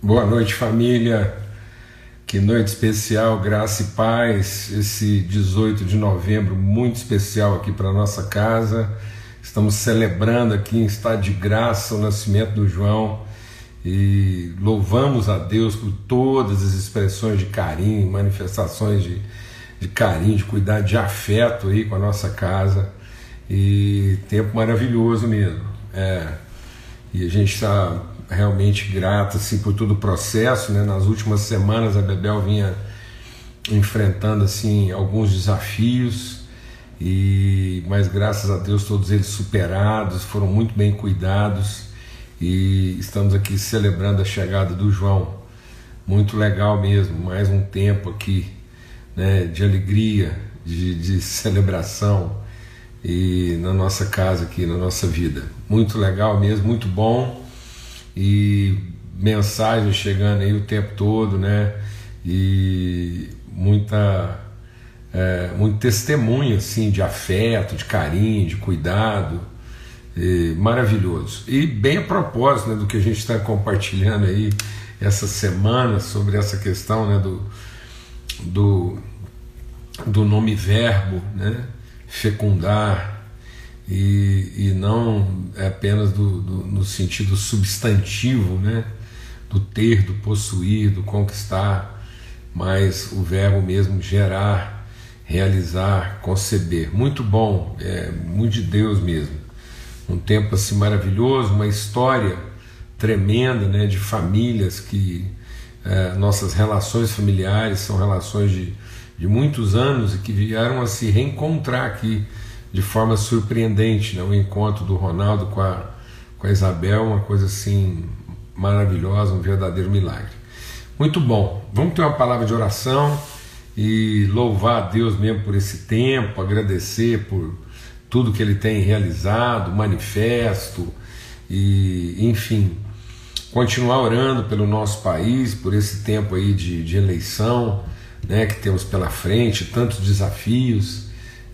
Boa noite, família. Que noite especial, graça e paz. Esse 18 de novembro, muito especial aqui para nossa casa. Estamos celebrando aqui em estado de graça o nascimento do João e louvamos a Deus por todas as expressões de carinho, manifestações de, de carinho, de cuidado, de afeto aí com a nossa casa. E tempo maravilhoso mesmo. É. E a gente está realmente grata assim, por todo o processo. Né? Nas últimas semanas a Bebel vinha enfrentando assim alguns desafios, e mas graças a Deus todos eles superados, foram muito bem cuidados e estamos aqui celebrando a chegada do João. Muito legal mesmo, mais um tempo aqui né, de alegria, de, de celebração e na nossa casa aqui, na nossa vida. Muito legal mesmo, muito bom e mensagens chegando aí o tempo todo, né? E muita é, muito testemunho assim de afeto, de carinho, de cuidado, e, maravilhoso. E bem a propósito né, do que a gente está compartilhando aí essa semana sobre essa questão né, do, do, do nome verbo, né, fecundar, e, e não é apenas do, do, no sentido substantivo, né? do ter, do possuir, do conquistar, mas o verbo mesmo gerar, realizar, conceber. Muito bom, é muito de Deus mesmo. Um tempo assim maravilhoso, uma história tremenda né, de famílias que é, nossas relações familiares são relações de, de muitos anos e que vieram a se reencontrar aqui de forma surpreendente, né? o encontro do Ronaldo com a, com a Isabel, uma coisa assim maravilhosa, um verdadeiro milagre. Muito bom, vamos ter uma palavra de oração e louvar a Deus mesmo por esse tempo, agradecer por tudo que Ele tem realizado, manifesto e, enfim, continuar orando pelo nosso país, por esse tempo aí de, de eleição, né, que temos pela frente, tantos desafios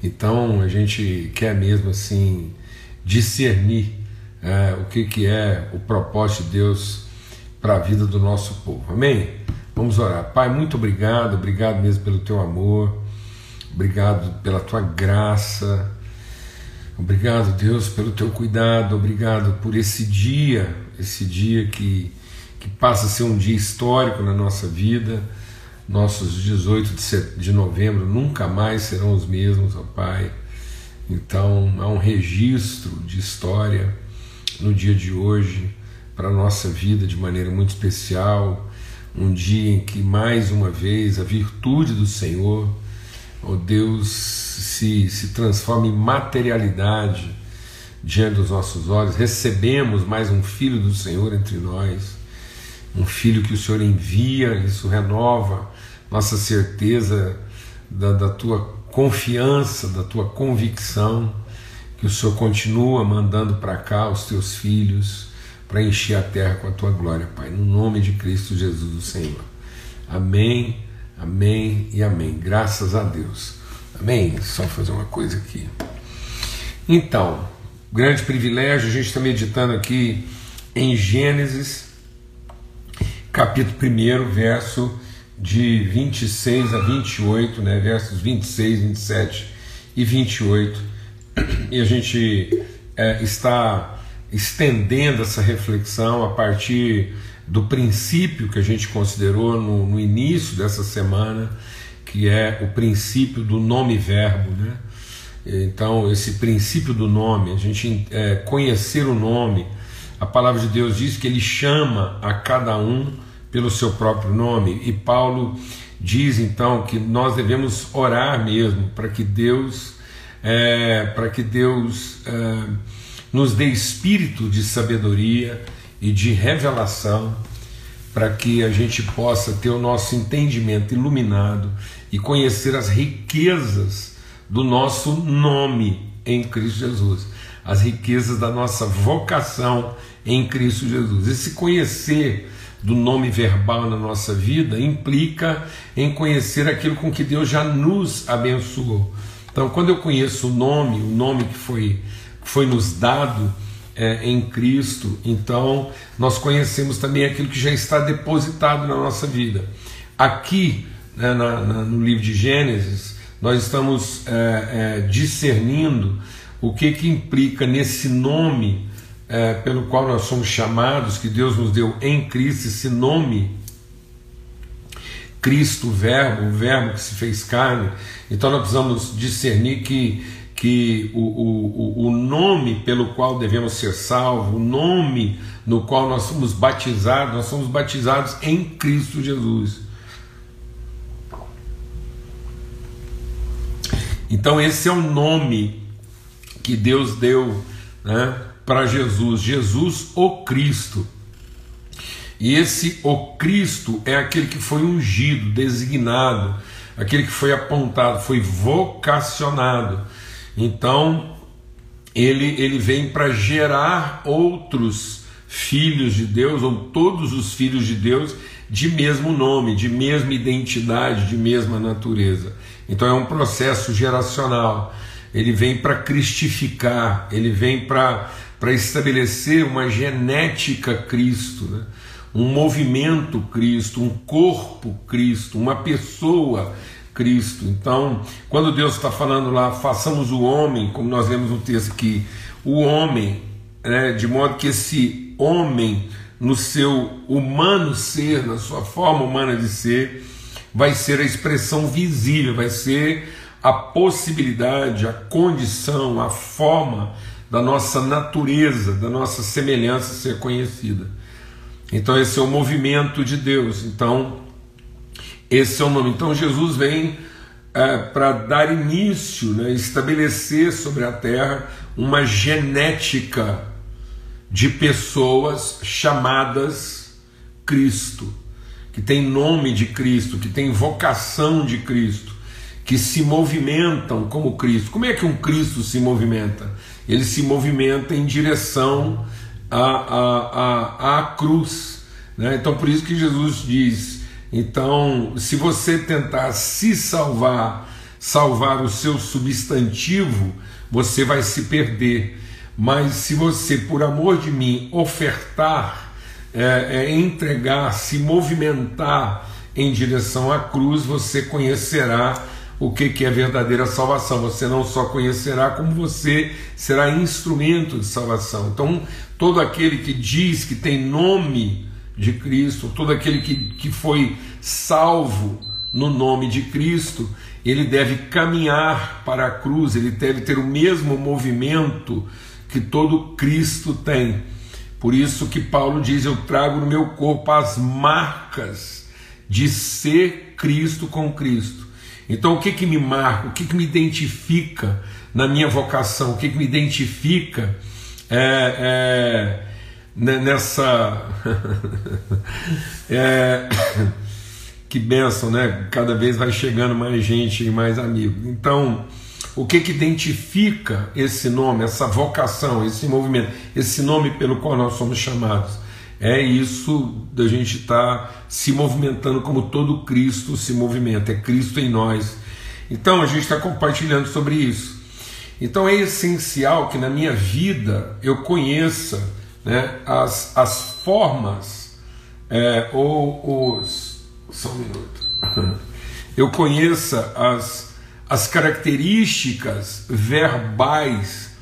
então a gente quer mesmo assim discernir é, o que, que é o propósito de Deus para a vida do nosso povo. Amém? Vamos orar. Pai, muito obrigado, obrigado mesmo pelo teu amor, obrigado pela tua graça, obrigado, Deus, pelo teu cuidado, obrigado por esse dia, esse dia que, que passa a ser um dia histórico na nossa vida nossos 18 de novembro nunca mais serão os mesmos, ó Pai. Então há um registro de história no dia de hoje para a nossa vida de maneira muito especial. Um dia em que mais uma vez a virtude do Senhor, ó Deus, se, se transforma em materialidade diante dos nossos olhos. Recebemos mais um filho do Senhor entre nós, um filho que o Senhor envia, isso renova nossa certeza da, da tua confiança, da tua convicção, que o Senhor continua mandando para cá os teus filhos para encher a terra com a tua glória, Pai, no nome de Cristo Jesus, o Senhor. Amém, amém e amém. Graças a Deus. Amém. Só fazer uma coisa aqui. Então, grande privilégio, a gente está meditando aqui em Gênesis, capítulo 1, verso de 26 a 28, né, versos 26, 27 e 28, e a gente é, está estendendo essa reflexão a partir do princípio que a gente considerou no, no início dessa semana, que é o princípio do nome-verbo. Né? Então, esse princípio do nome, a gente é, conhecer o nome, a palavra de Deus diz que ele chama a cada um pelo seu próprio nome. E Paulo diz então que nós devemos orar mesmo para que Deus, é, para que Deus é, nos dê espírito de sabedoria e de revelação, para que a gente possa ter o nosso entendimento iluminado e conhecer as riquezas do nosso nome em Cristo Jesus, as riquezas da nossa vocação em Cristo Jesus. Esse conhecer do nome verbal na nossa vida implica em conhecer aquilo com que Deus já nos abençoou. Então, quando eu conheço o nome, o nome que foi, foi nos dado, é, em Cristo, então nós conhecemos também aquilo que já está depositado na nossa vida. Aqui, né, na, na, no livro de Gênesis, nós estamos é, é, discernindo o que, que implica nesse nome é, pelo qual nós somos chamados, que Deus nos deu em Cristo, esse nome. Cristo, Verbo, o Verbo que se fez carne. Então nós precisamos discernir que que o, o, o nome pelo qual devemos ser salvos, o nome no qual nós somos batizados, nós somos batizados em Cristo Jesus. Então, esse é o nome que Deus deu né, para Jesus, Jesus o Cristo. E esse o Cristo é aquele que foi ungido, designado, aquele que foi apontado, foi vocacionado então, ele, ele vem para gerar outros filhos de Deus, ou todos os filhos de Deus, de mesmo nome, de mesma identidade, de mesma natureza. Então é um processo geracional. Ele vem para cristificar, ele vem para estabelecer uma genética Cristo, né? um movimento Cristo, um corpo Cristo, uma pessoa Cristo. Então, quando Deus está falando lá, façamos o homem, como nós lemos no texto aqui, o homem, né, de modo que esse homem, no seu humano ser, na sua forma humana de ser, vai ser a expressão visível, vai ser a possibilidade, a condição, a forma da nossa natureza, da nossa semelhança ser conhecida. Então, esse é o movimento de Deus. Então, esse é o nome. Então Jesus vem é, para dar início, né, estabelecer sobre a terra uma genética de pessoas chamadas Cristo, que tem nome de Cristo, que tem vocação de Cristo, que se movimentam como Cristo. Como é que um Cristo se movimenta? Ele se movimenta em direção à, à, à, à cruz. Né? Então, por isso que Jesus diz então, se você tentar se salvar, salvar o seu substantivo, você vai se perder. Mas se você, por amor de mim, ofertar, é, é, entregar, se movimentar em direção à cruz, você conhecerá o que, que é verdadeira salvação. Você não só conhecerá, como você será instrumento de salvação. Então, todo aquele que diz que tem nome de Cristo, todo aquele que, que foi salvo no nome de Cristo, ele deve caminhar para a cruz, ele deve ter o mesmo movimento que todo Cristo tem. Por isso que Paulo diz: Eu trago no meu corpo as marcas de ser Cristo com Cristo. Então, o que, que me marca, o que, que me identifica na minha vocação, o que, que me identifica é, é né, nessa. é... que benção, né? Cada vez vai chegando mais gente e mais amigos. Então, o que, que identifica esse nome, essa vocação, esse movimento, esse nome pelo qual nós somos chamados? É isso da gente estar tá se movimentando como todo Cristo se movimenta, é Cristo em nós. Então a gente está compartilhando sobre isso. Então é essencial que na minha vida eu conheça né, as, as formas é, ou os. Só um minuto. Eu conheça as, as características verbais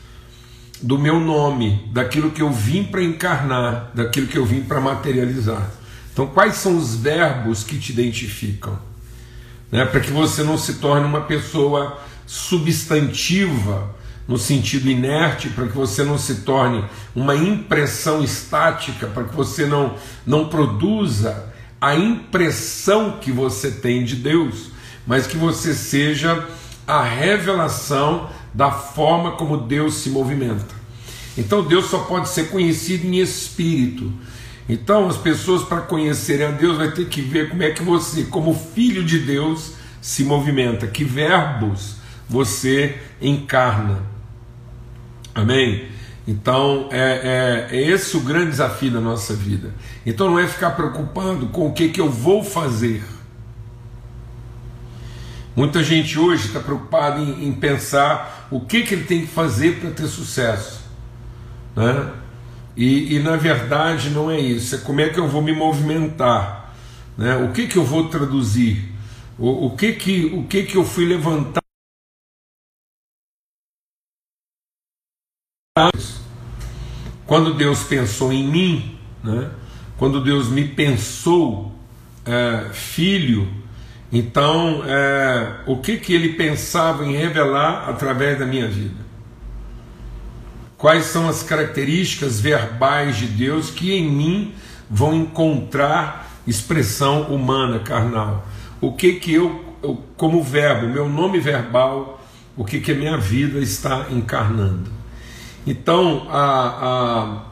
do meu nome, daquilo que eu vim para encarnar, daquilo que eu vim para materializar. Então, quais são os verbos que te identificam? Né, para que você não se torne uma pessoa substantiva no sentido inerte, para que você não se torne uma impressão estática, para que você não, não produza a impressão que você tem de Deus, mas que você seja a revelação da forma como Deus se movimenta. Então Deus só pode ser conhecido em espírito. Então as pessoas para conhecerem a Deus vai ter que ver como é que você, como filho de Deus, se movimenta, que verbos você encarna. Amém? Então é, é, é, esse o grande desafio da nossa vida. Então não é ficar preocupando com o que, que eu vou fazer. Muita gente hoje está preocupada em, em, pensar o que, que ele tem que fazer para ter sucesso. Né? E, e, na verdade não é isso, é como é que eu vou me movimentar, né? o que, que eu vou traduzir, o, o, que, que, o que, que eu fui levantar. Quando Deus pensou em mim, né? quando Deus me pensou é, filho, então é, o que, que ele pensava em revelar através da minha vida? Quais são as características verbais de Deus que em mim vão encontrar expressão humana, carnal? O que que eu, eu como verbo, meu nome verbal, o que que a minha vida está encarnando? Então, a,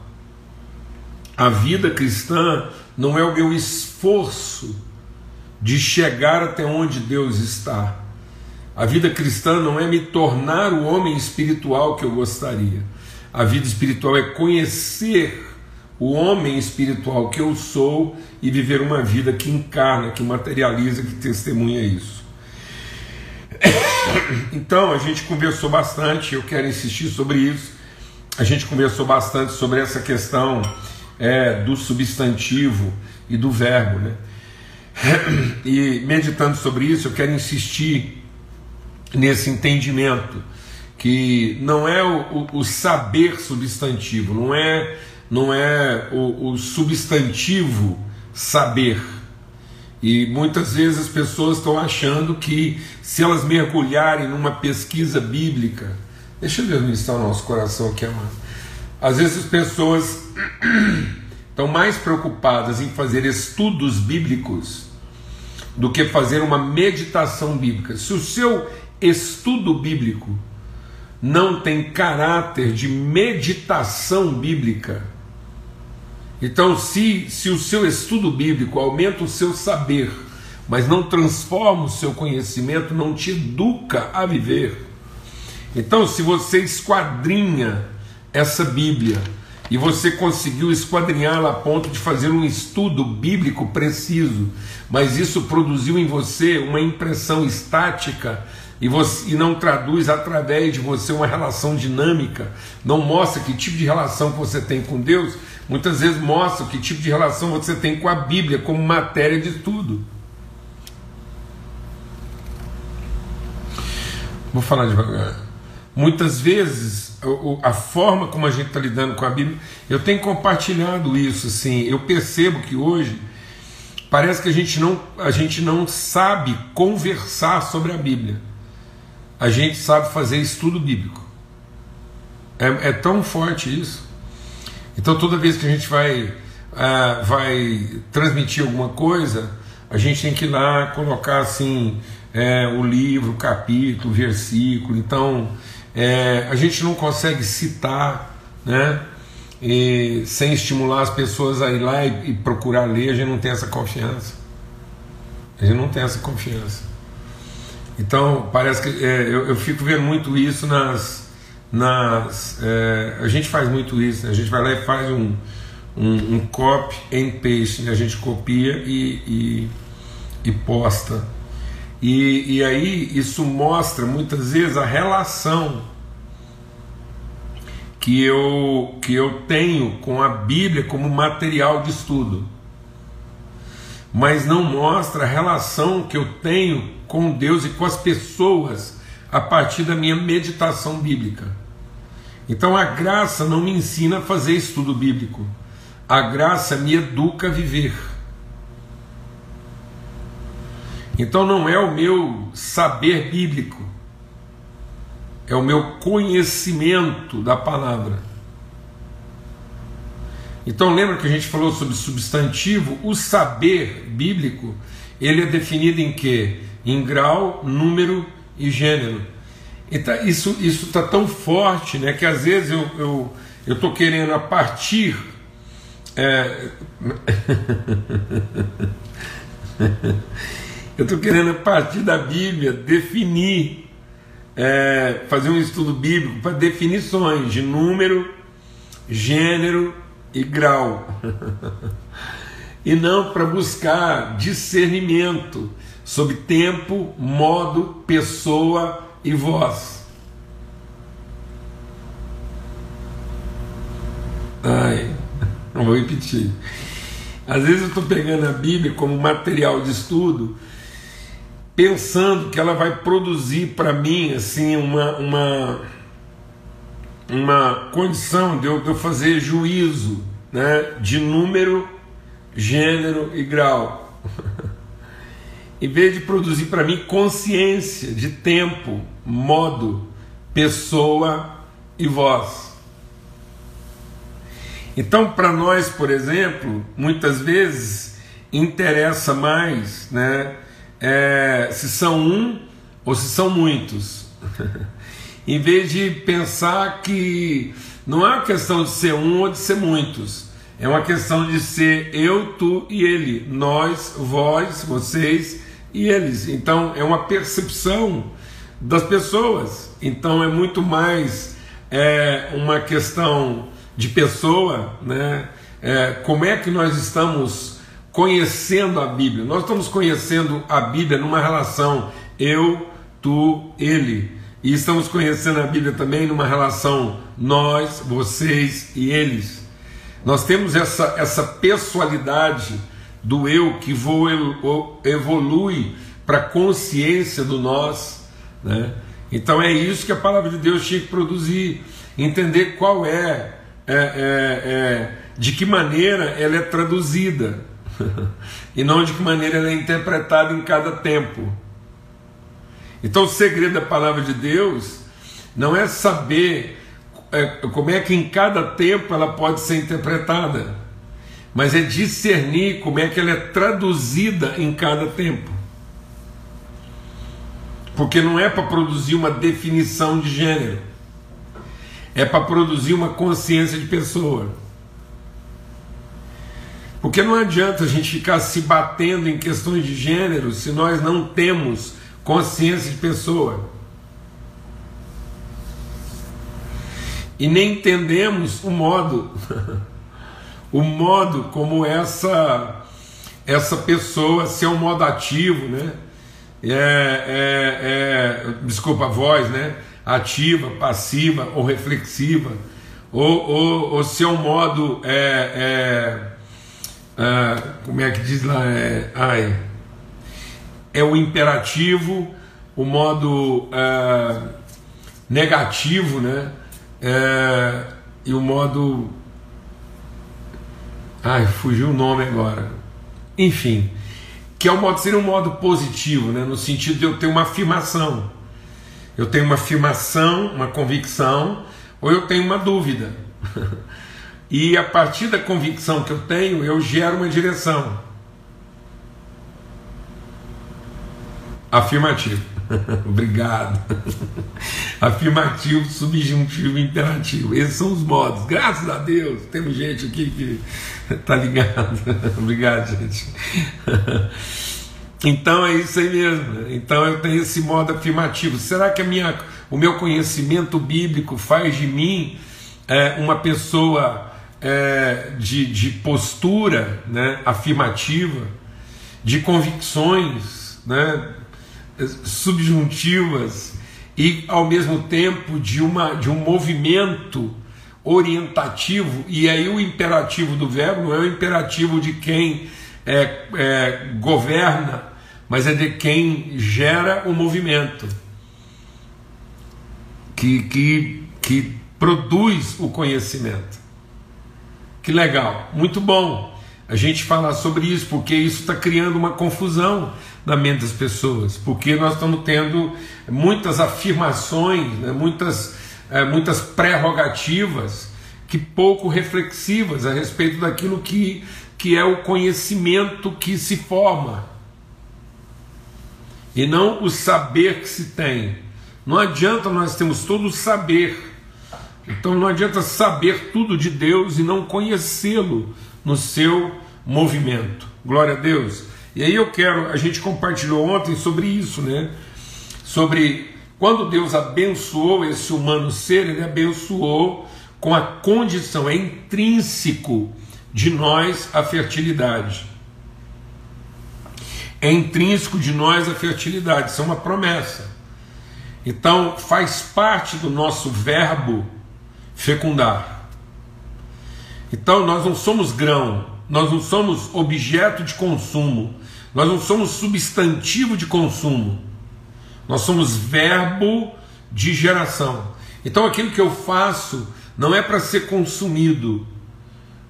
a, a vida cristã não é o meu esforço de chegar até onde Deus está. A vida cristã não é me tornar o homem espiritual que eu gostaria. A vida espiritual é conhecer o homem espiritual que eu sou e viver uma vida que encarna, que materializa, que testemunha isso. Então a gente conversou bastante, eu quero insistir sobre isso. A gente conversou bastante sobre essa questão é, do substantivo e do verbo, né? E meditando sobre isso, eu quero insistir nesse entendimento que não é o, o, o saber substantivo, não é, não é o, o substantivo saber. E muitas vezes as pessoas estão achando que se elas mergulharem numa pesquisa bíblica, deixa Deus ministrar o nosso coração aqui, amado. Às vezes as pessoas estão mais preocupadas em fazer estudos bíblicos do que fazer uma meditação bíblica. Se o seu estudo bíblico não tem caráter de meditação bíblica. Então, se, se o seu estudo bíblico aumenta o seu saber, mas não transforma o seu conhecimento, não te educa a viver. Então, se você esquadrinha essa Bíblia e você conseguiu esquadrinhá-la a ponto de fazer um estudo bíblico preciso, mas isso produziu em você uma impressão estática e, você, e não traduz através de você uma relação dinâmica, não mostra que tipo de relação você tem com Deus, muitas vezes mostra que tipo de relação você tem com a Bíblia como matéria de tudo. Vou falar devagar. Muitas vezes a forma como a gente está lidando com a Bíblia, eu tenho compartilhado isso, assim, eu percebo que hoje parece que a gente não, a gente não sabe conversar sobre a Bíblia a gente sabe fazer estudo bíblico. É, é tão forte isso. Então toda vez que a gente vai, uh, vai transmitir alguma coisa, a gente tem que ir lá colocar assim é, o livro, o capítulo, o versículo. Então é, a gente não consegue citar, né? E, sem estimular as pessoas a ir lá e, e procurar ler, a gente não tem essa confiança. A gente não tem essa confiança. Então, parece que é, eu, eu, fico vendo muito isso nas. nas é, a gente faz muito isso, né? a gente vai lá e faz um, um, um copy and paste, né? a gente copia e, e, e posta. E, e aí isso mostra muitas vezes a relação que eu, que eu tenho com a Bíblia como material de estudo, mas não mostra a relação que eu tenho com Deus e com as pessoas a partir da minha meditação bíblica. Então a graça não me ensina a fazer estudo bíblico, a graça me educa a viver. Então não é o meu saber bíblico, é o meu conhecimento da palavra. Então lembra que a gente falou sobre substantivo? O saber bíblico, ele é definido em que? em grau, número e gênero. Então, isso está tão forte né, que às vezes eu eu, eu querendo a partir. É... eu estou querendo a partir da Bíblia definir, é, fazer um estudo bíblico para definições de número, gênero e grau. e não para buscar discernimento sob tempo, modo, pessoa e voz. Ai. Vou repetir. Às vezes eu estou pegando a Bíblia como material de estudo, pensando que ela vai produzir para mim assim uma, uma, uma condição de eu, de eu fazer juízo né, de número, gênero e grau. em vez de produzir para mim consciência de tempo, modo, pessoa e voz. Então, para nós, por exemplo, muitas vezes interessa mais né, é, se são um ou se são muitos. em vez de pensar que não é uma questão de ser um ou de ser muitos, é uma questão de ser eu, tu e ele, nós, vós, vocês e eles. Então, é uma percepção das pessoas. Então, é muito mais é, uma questão de pessoa, né? É, como é que nós estamos conhecendo a Bíblia? Nós estamos conhecendo a Bíblia numa relação eu, tu, ele. E estamos conhecendo a Bíblia também numa relação nós, vocês e eles. Nós temos essa, essa pessoalidade do eu que evolui para a consciência do nós. Né? Então é isso que a palavra de Deus tinha que produzir. Entender qual é é, é, é, de que maneira ela é traduzida e não de que maneira ela é interpretada em cada tempo. Então, o segredo da palavra de Deus não é saber é, como é que em cada tempo ela pode ser interpretada, mas é discernir como é que ela é traduzida em cada tempo. Porque não é para produzir uma definição de gênero é para produzir uma consciência de pessoa. Porque não adianta a gente ficar se batendo em questões de gênero se nós não temos consciência de pessoa. E nem entendemos o modo, o modo como essa essa pessoa, se é um modo ativo, né? É, é, é, desculpa a voz, né? ativa, passiva ou reflexiva, ou, ou, ou se é um modo. É, é, é, como é que diz lá? É, ai, é o imperativo, o modo é, negativo, né? É, e o modo. Ai, fugiu o nome agora. Enfim, que é o modo, seria um modo positivo, né? no sentido de eu ter uma afirmação eu tenho uma afirmação, uma convicção, ou eu tenho uma dúvida. e a partir da convicção que eu tenho, eu gero uma direção. Afirmativo. Obrigado. Afirmativo, subjuntivo imperativo. Esses são os modos. Graças a Deus, temos gente aqui que está ligado. Obrigado, gente. Então é isso aí mesmo. Então eu tenho esse modo afirmativo. Será que a minha, o meu conhecimento bíblico faz de mim é, uma pessoa é, de, de postura né, afirmativa, de convicções né, subjuntivas e ao mesmo tempo de, uma, de um movimento orientativo? E aí o imperativo do verbo não é o imperativo de quem é, é, governa mas é de quem gera o movimento, que, que, que produz o conhecimento. Que legal, muito bom a gente falar sobre isso, porque isso está criando uma confusão na mente das pessoas, porque nós estamos tendo muitas afirmações, né, muitas, é, muitas prerrogativas que pouco reflexivas a respeito daquilo que, que é o conhecimento que se forma e não o saber que se tem. Não adianta nós temos todo o saber. Então não adianta saber tudo de Deus e não conhecê-lo no seu movimento. Glória a Deus. E aí eu quero, a gente compartilhou ontem sobre isso, né? Sobre quando Deus abençoou esse humano ser, ele abençoou com a condição, é intrínseco de nós a fertilidade. É intrínseco de nós a fertilidade, isso é uma promessa. Então, faz parte do nosso verbo fecundar. Então nós não somos grão, nós não somos objeto de consumo, nós não somos substantivo de consumo, nós somos verbo de geração. Então aquilo que eu faço não é para ser consumido,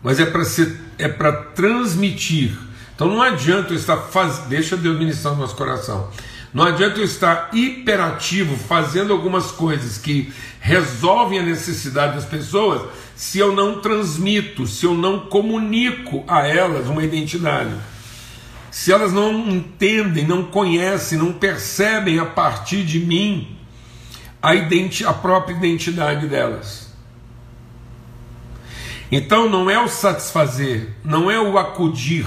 mas é para ser é para transmitir. Então não adianta eu estar faz... deixa Deus ministrar no nosso coração. Não adianta eu estar hiperativo fazendo algumas coisas que resolvem a necessidade das pessoas se eu não transmito, se eu não comunico a elas uma identidade. Se elas não entendem, não conhecem, não percebem a partir de mim a, identi a própria identidade delas. Então não é o satisfazer, não é o acudir,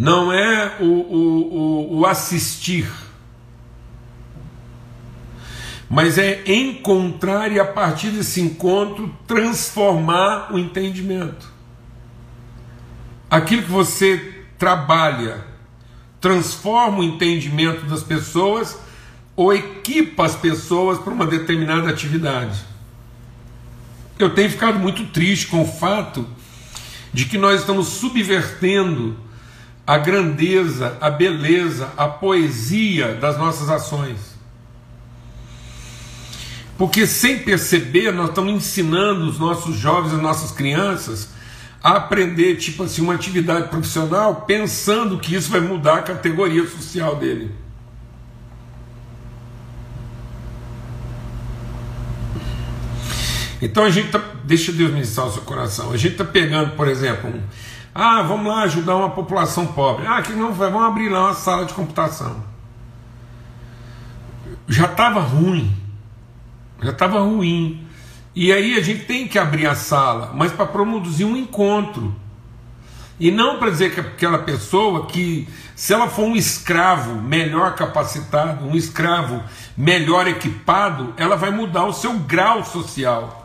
não é o, o, o, o assistir, mas é encontrar e a partir desse encontro transformar o entendimento. Aquilo que você trabalha transforma o entendimento das pessoas ou equipa as pessoas para uma determinada atividade. Eu tenho ficado muito triste com o fato de que nós estamos subvertendo a grandeza, a beleza, a poesia das nossas ações. Porque sem perceber, nós estamos ensinando os nossos jovens, as nossas crianças, a aprender, tipo assim, uma atividade profissional, pensando que isso vai mudar a categoria social dele. Então a gente tá, deixa Deus ministrar o seu coração. A gente está pegando, por exemplo, um, ah, vamos lá ajudar uma população pobre. Ah, que não vai, vamos abrir lá uma sala de computação. Já estava ruim, já estava ruim. E aí a gente tem que abrir a sala, mas para produzir um encontro. E não para dizer que aquela pessoa que, se ela for um escravo melhor capacitado, um escravo melhor equipado, ela vai mudar o seu grau social.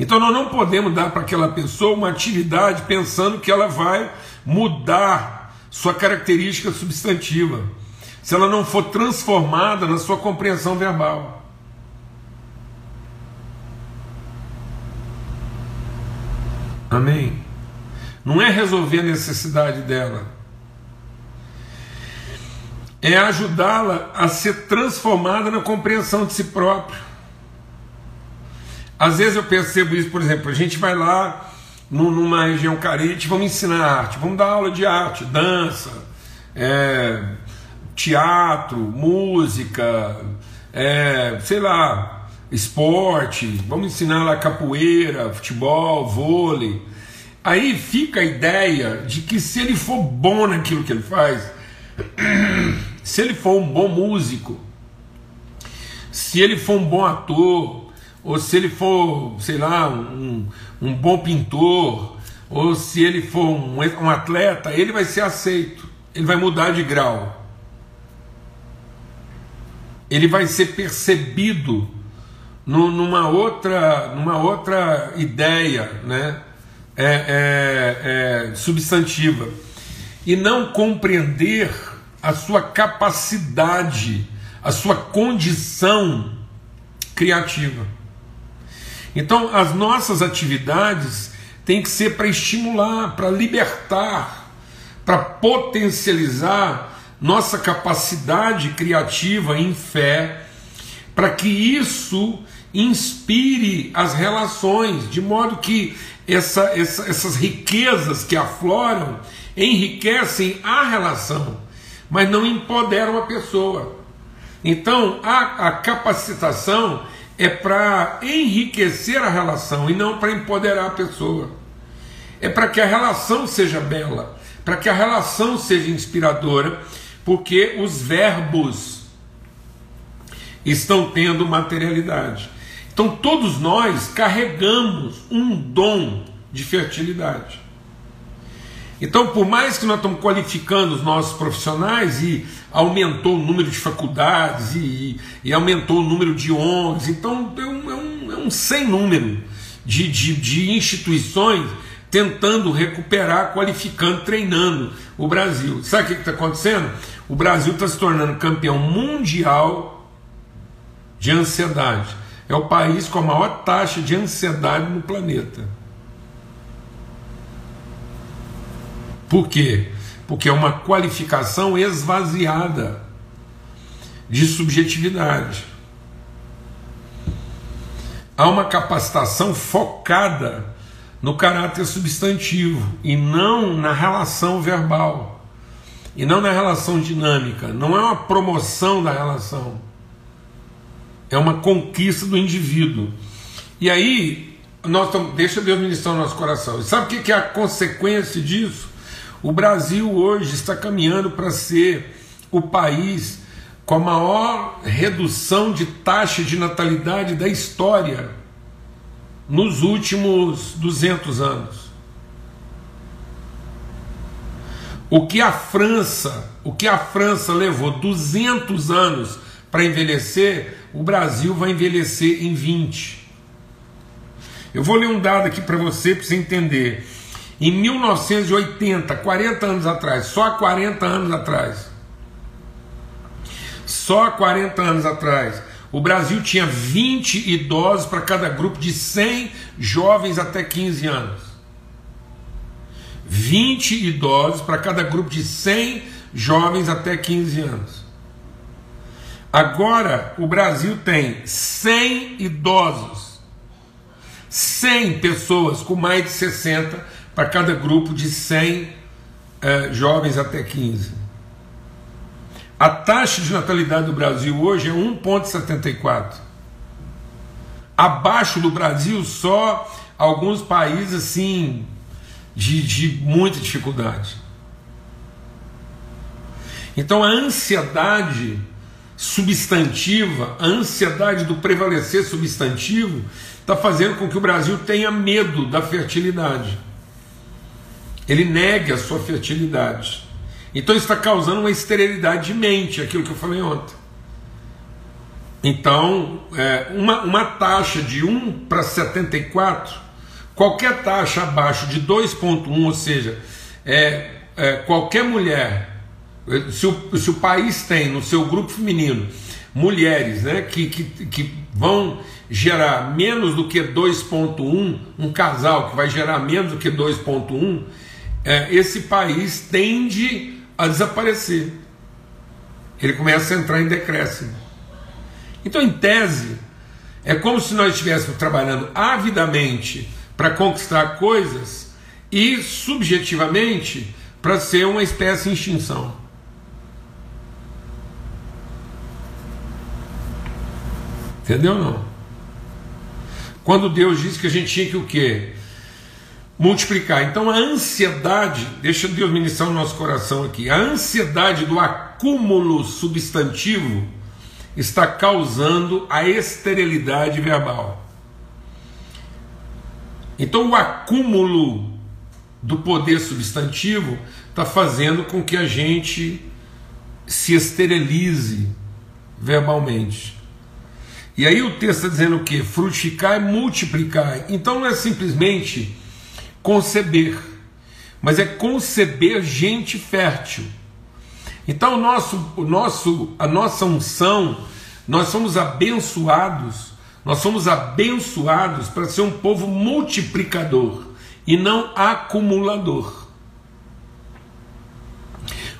Então nós não podemos dar para aquela pessoa uma atividade pensando que ela vai mudar sua característica substantiva, se ela não for transformada na sua compreensão verbal. Amém? Não é resolver a necessidade dela, é ajudá-la a ser transformada na compreensão de si própria. Às vezes eu percebo isso, por exemplo, a gente vai lá numa região carente, vamos ensinar arte, vamos dar aula de arte, dança, é, teatro, música, é, sei lá, esporte, vamos ensinar lá capoeira, futebol, vôlei. Aí fica a ideia de que se ele for bom naquilo que ele faz, se ele for um bom músico, se ele for um bom ator, ou se ele for, sei lá, um, um bom pintor, ou se ele for um, um atleta, ele vai ser aceito, ele vai mudar de grau, ele vai ser percebido no, numa, outra, numa outra ideia né? É, é, é, substantiva, e não compreender a sua capacidade, a sua condição criativa. Então, as nossas atividades têm que ser para estimular, para libertar, para potencializar nossa capacidade criativa em fé, para que isso inspire as relações, de modo que essa, essa, essas riquezas que afloram enriquecem a relação, mas não empoderam a pessoa. Então, a, a capacitação é para enriquecer a relação e não para empoderar a pessoa. É para que a relação seja bela, para que a relação seja inspiradora, porque os verbos estão tendo materialidade. Então todos nós carregamos um dom de fertilidade. Então, por mais que nós estamos qualificando os nossos profissionais e aumentou o número de faculdades e, e aumentou o número de ONGs, então é um, é um, é um sem número de, de, de instituições tentando recuperar, qualificando, treinando o Brasil. Sabe o que está acontecendo? O Brasil está se tornando campeão mundial de ansiedade. É o país com a maior taxa de ansiedade no planeta. Por quê? Porque é uma qualificação esvaziada de subjetividade. Há uma capacitação focada no caráter substantivo e não na relação verbal, e não na relação dinâmica. Não é uma promoção da relação, é uma conquista do indivíduo. E aí, nós tamo, deixa Deus ministrar no nosso coração. E sabe o que é a consequência disso? O Brasil hoje está caminhando para ser o país com a maior redução de taxa de natalidade da história nos últimos 200 anos. O que a França, o que a França levou 200 anos para envelhecer, o Brasil vai envelhecer em 20. Eu vou ler um dado aqui para você para você entender. Em 1980, 40 anos atrás, só 40 anos atrás, só 40 anos atrás, o Brasil tinha 20 idosos para cada grupo de 100 jovens até 15 anos. 20 idosos para cada grupo de 100 jovens até 15 anos. Agora o Brasil tem 100 idosos, 100 pessoas com mais de 60 para cada grupo de 100 eh, jovens até 15. A taxa de natalidade do Brasil hoje é 1,74. Abaixo do Brasil, só alguns países assim de, de muita dificuldade. Então a ansiedade substantiva, a ansiedade do prevalecer substantivo, está fazendo com que o Brasil tenha medo da fertilidade ele nega a sua fertilidade. Então está causando uma esterilidade de mente, aquilo que eu falei ontem. Então, é, uma, uma taxa de 1 para 74, qualquer taxa abaixo de 2,1, ou seja, é, é, qualquer mulher, se o, se o país tem no seu grupo feminino mulheres né, que, que, que vão gerar menos do que 2,1, um casal que vai gerar menos do que 2,1, é, esse país tende a desaparecer. Ele começa a entrar em decréscimo. Então, em tese, é como se nós estivéssemos trabalhando avidamente para conquistar coisas e subjetivamente para ser uma espécie em extinção. Entendeu não? Quando Deus disse que a gente tinha que o quê? Multiplicar. Então a ansiedade, deixa Deus ministrar o nosso coração aqui, a ansiedade do acúmulo substantivo está causando a esterilidade verbal. Então o acúmulo do poder substantivo está fazendo com que a gente se esterilize verbalmente. E aí o texto está dizendo o que? Frutificar e multiplicar. Então não é simplesmente conceber, mas é conceber gente fértil. Então, o nosso, o nosso, a nossa unção, nós somos abençoados, nós somos abençoados para ser um povo multiplicador e não acumulador.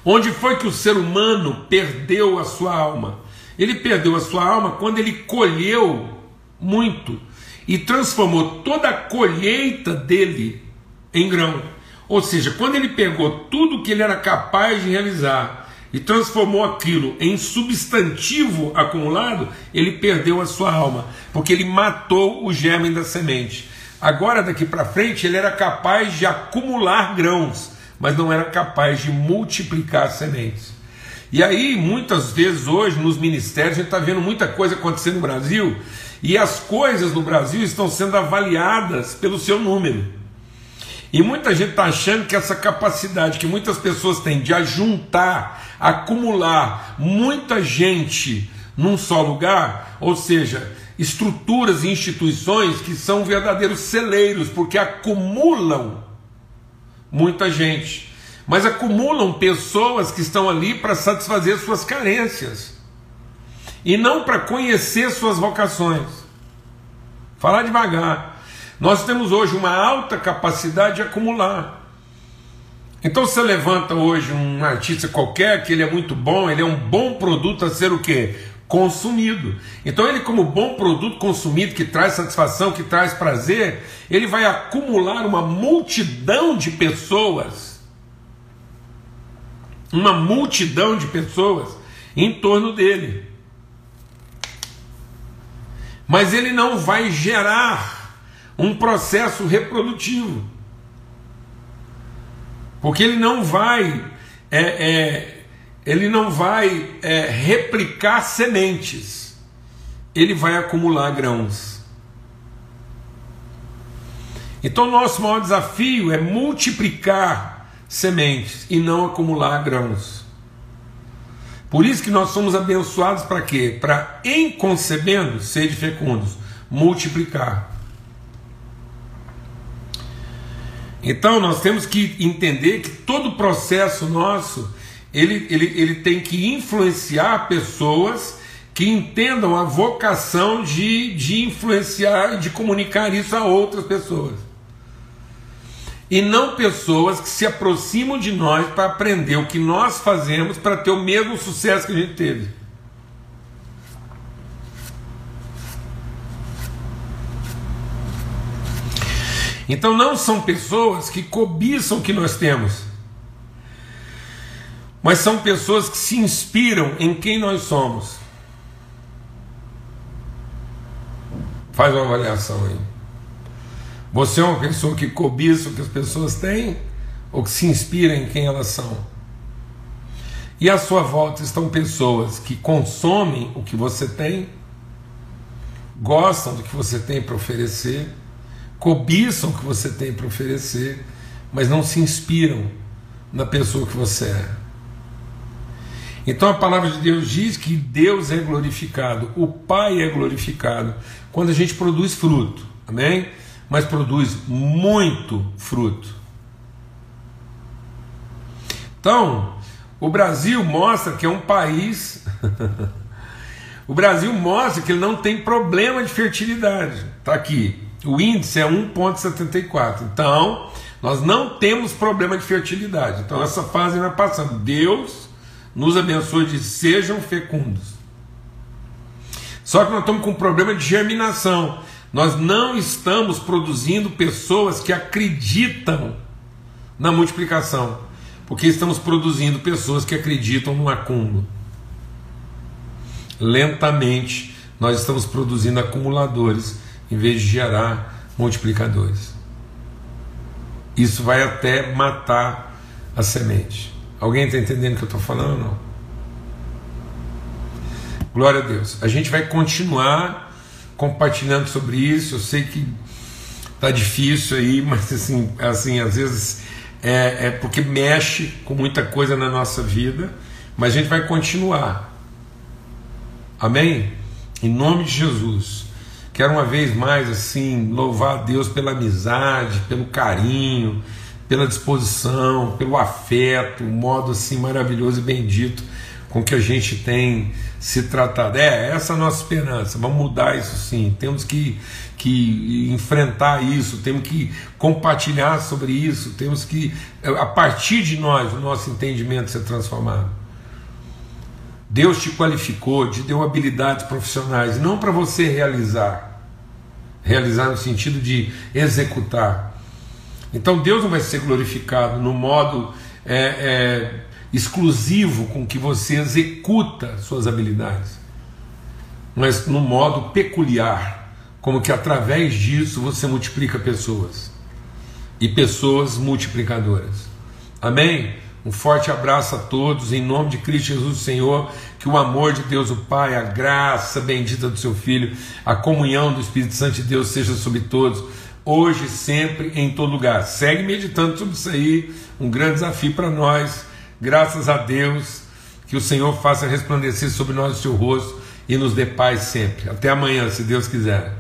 Onde foi que o ser humano perdeu a sua alma? Ele perdeu a sua alma quando ele colheu muito e transformou toda a colheita dele em grão. Ou seja, quando ele pegou tudo que ele era capaz de realizar e transformou aquilo em substantivo acumulado, ele perdeu a sua alma, porque ele matou o germe da semente. Agora, daqui para frente, ele era capaz de acumular grãos, mas não era capaz de multiplicar sementes. E aí, muitas vezes hoje, nos ministérios, a gente está vendo muita coisa acontecendo no Brasil, e as coisas no Brasil estão sendo avaliadas pelo seu número. E muita gente está achando que essa capacidade que muitas pessoas têm de ajuntar, acumular muita gente num só lugar, ou seja, estruturas e instituições que são verdadeiros celeiros, porque acumulam muita gente, mas acumulam pessoas que estão ali para satisfazer suas carências. e não para conhecer suas vocações. Falar devagar. Nós temos hoje uma alta capacidade de acumular. Então você levanta hoje um artista qualquer que ele é muito bom, ele é um bom produto a ser o quê? Consumido. Então ele como bom produto consumido que traz satisfação, que traz prazer, ele vai acumular uma multidão de pessoas. Uma multidão de pessoas em torno dele. Mas ele não vai gerar um processo reprodutivo. Porque ele não vai, é, é, ele não vai é, replicar sementes, ele vai acumular grãos. Então, nosso maior desafio é multiplicar sementes e não acumular grãos. Por isso que nós somos abençoados para quê? Para, em concebendo, sede fecundos, multiplicar. Então nós temos que entender que todo processo nosso ele, ele, ele tem que influenciar pessoas que entendam a vocação de, de influenciar e de comunicar isso a outras pessoas. E não pessoas que se aproximam de nós para aprender o que nós fazemos para ter o mesmo sucesso que a gente teve. Então não são pessoas que cobiçam o que nós temos, mas são pessoas que se inspiram em quem nós somos. Faz uma avaliação aí. Você é uma pessoa que cobiça o que as pessoas têm ou que se inspira em quem elas são? E à sua volta estão pessoas que consomem o que você tem, gostam do que você tem para oferecer cobiçam o que você tem para oferecer, mas não se inspiram na pessoa que você é. Então a palavra de Deus diz que Deus é glorificado, o Pai é glorificado quando a gente produz fruto, amém? Mas produz muito fruto. Então, o Brasil mostra que é um país. o Brasil mostra que ele não tem problema de fertilidade. Está aqui. O índice é 1,74. Então, nós não temos problema de fertilidade. Então, essa fase vai passando. Deus nos abençoe de sejam fecundos. Só que nós estamos com um problema de germinação. Nós não estamos produzindo pessoas que acreditam na multiplicação, porque estamos produzindo pessoas que acreditam no acúmulo. Lentamente, nós estamos produzindo acumuladores em vez de gerar multiplicadores. Isso vai até matar a semente. Alguém está entendendo o que eu estou falando ou não? Glória a Deus. A gente vai continuar compartilhando sobre isso. Eu sei que tá difícil aí, mas assim, assim às vezes é, é porque mexe com muita coisa na nossa vida, mas a gente vai continuar. Amém? Em nome de Jesus. Quero uma vez mais assim louvar a Deus pela amizade, pelo carinho, pela disposição, pelo afeto, o modo assim maravilhoso e bendito com que a gente tem se tratado. É, essa é a nossa esperança. Vamos mudar isso sim. Temos que, que enfrentar isso, temos que compartilhar sobre isso, temos que, a partir de nós, o nosso entendimento ser transformado. Deus te qualificou, te deu habilidades profissionais, não para você realizar, realizar no sentido de executar. Então Deus não vai ser glorificado no modo é, é, exclusivo com que você executa suas habilidades, mas no modo peculiar, como que através disso você multiplica pessoas e pessoas multiplicadoras. Amém? Um forte abraço a todos, em nome de Cristo Jesus, Senhor. Que o amor de Deus, o Pai, a graça bendita do Seu Filho, a comunhão do Espírito Santo de Deus seja sobre todos, hoje, sempre, em todo lugar. Segue meditando sobre isso aí, um grande desafio para nós. Graças a Deus, que o Senhor faça resplandecer sobre nós o seu rosto e nos dê paz sempre. Até amanhã, se Deus quiser.